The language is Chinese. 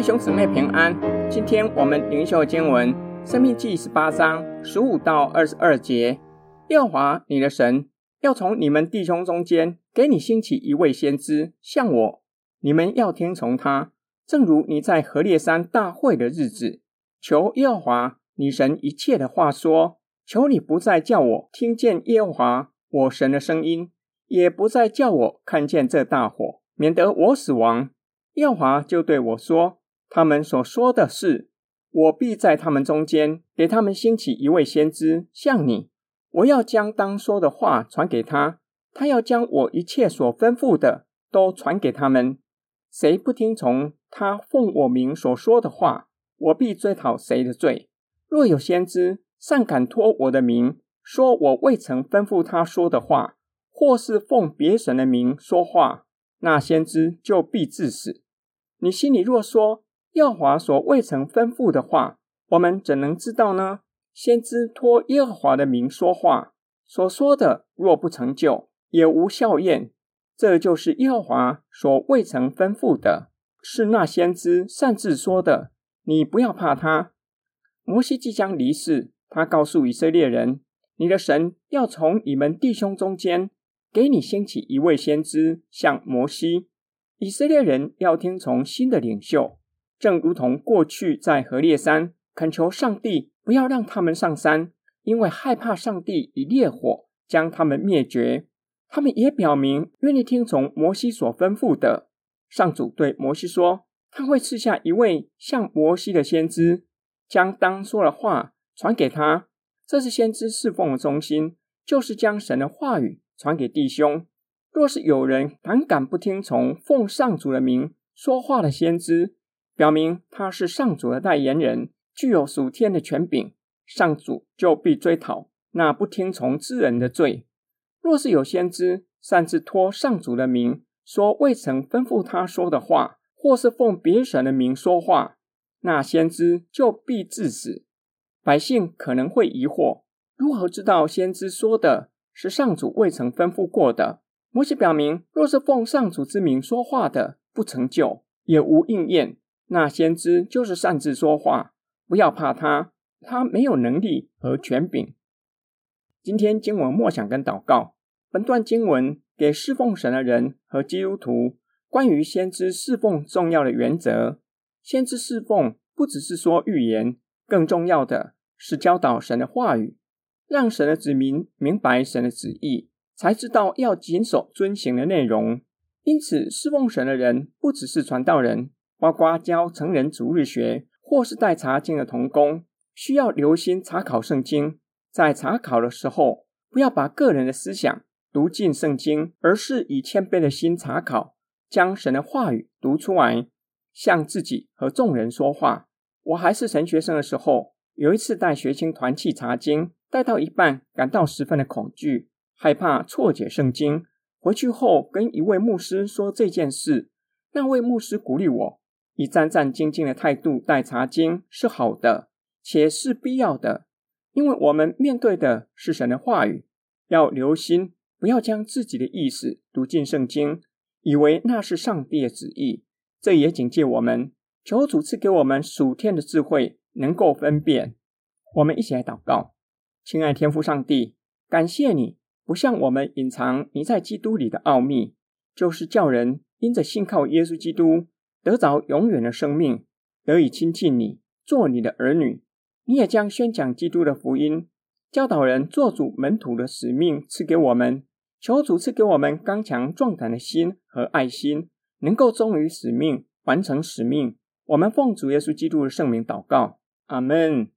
弟兄姊妹平安。今天我们灵修经文《生命记》十八章十五到二十二节。耶和华你的神要从你们弟兄中间给你兴起一位先知，像我，你们要听从他，正如你在何烈山大会的日子，求耶和华你神一切的话说，求你不再叫我听见耶和华我神的声音，也不再叫我看见这大火。免得我死亡，耶和华就对我说：“他们所说的是，我必在他们中间给他们兴起一位先知，像你。我要将当说的话传给他，他要将我一切所吩咐的都传给他们。谁不听从他奉我名所说的话，我必追讨谁的罪。若有先知擅敢托我的名说我未曾吩咐他说的话，或是奉别神的名说话。”那先知就必致死。你心里若说，耶和华所未曾吩咐的话，我们怎能知道呢？先知托耶和华的名说话，所说的若不成就，也无效验。这就是耶和华所未曾吩咐的，是那先知擅自说的。你不要怕他。摩西即将离世，他告诉以色列人：你的神要从你们弟兄中间。给你兴起一位先知，像摩西。以色列人要听从新的领袖，正如同过去在何烈山恳求上帝不要让他们上山，因为害怕上帝以烈火将他们灭绝。他们也表明愿意听从摩西所吩咐的。上主对摩西说，他会赐下一位像摩西的先知，将当说的话传给他。这是先知侍奉的中心，就是将神的话语。传给弟兄。若是有人胆敢不听从奉上主的名说话的先知，表明他是上主的代言人，具有属天的权柄，上主就必追讨那不听从之人的罪。若是有先知擅自托上主的名说未曾吩咐他说的话，或是奉别神的名说话，那先知就必致死。百姓可能会疑惑：如何知道先知说的？是上主未曾吩咐过的。摩西表明，若是奉上主之名说话的不成就，也无应验，那先知就是擅自说话。不要怕他，他没有能力和权柄。今天经文默想跟祷告，本段经文给侍奉神的人和基督徒关于先知侍奉重要的原则。先知侍奉不只是说预言，更重要的是教导神的话语。让神的子民明白神的旨意，才知道要谨守遵行的内容。因此，侍奉神的人不只是传道人，包括教成人逐日学或是带查经的童工，需要留心查考圣经。在查考的时候，不要把个人的思想读进圣经，而是以谦卑的心查考，将神的话语读出来，向自己和众人说话。我还是神学生的时候，有一次带学青团契查经。带到一半，感到十分的恐惧，害怕错解圣经。回去后，跟一位牧师说这件事，那位牧师鼓励我，以战战兢兢的态度待查经是好的，且是必要的，因为我们面对的是神的话语，要留心，不要将自己的意思读进圣经，以为那是上帝的旨意。这也警戒我们，求主赐给我们属天的智慧，能够分辨。我们一起来祷告。亲爱天父上帝，感谢你不向我们隐藏你在基督里的奥秘，就是叫人因着信靠耶稣基督得着永远的生命，得以亲近你，做你的儿女。你也将宣讲基督的福音，教导人做主门徒的使命赐给我们。求主赐给我们刚强壮胆的心和爱心，能够忠于使命，完成使命。我们奉主耶稣基督的圣名祷告，阿门。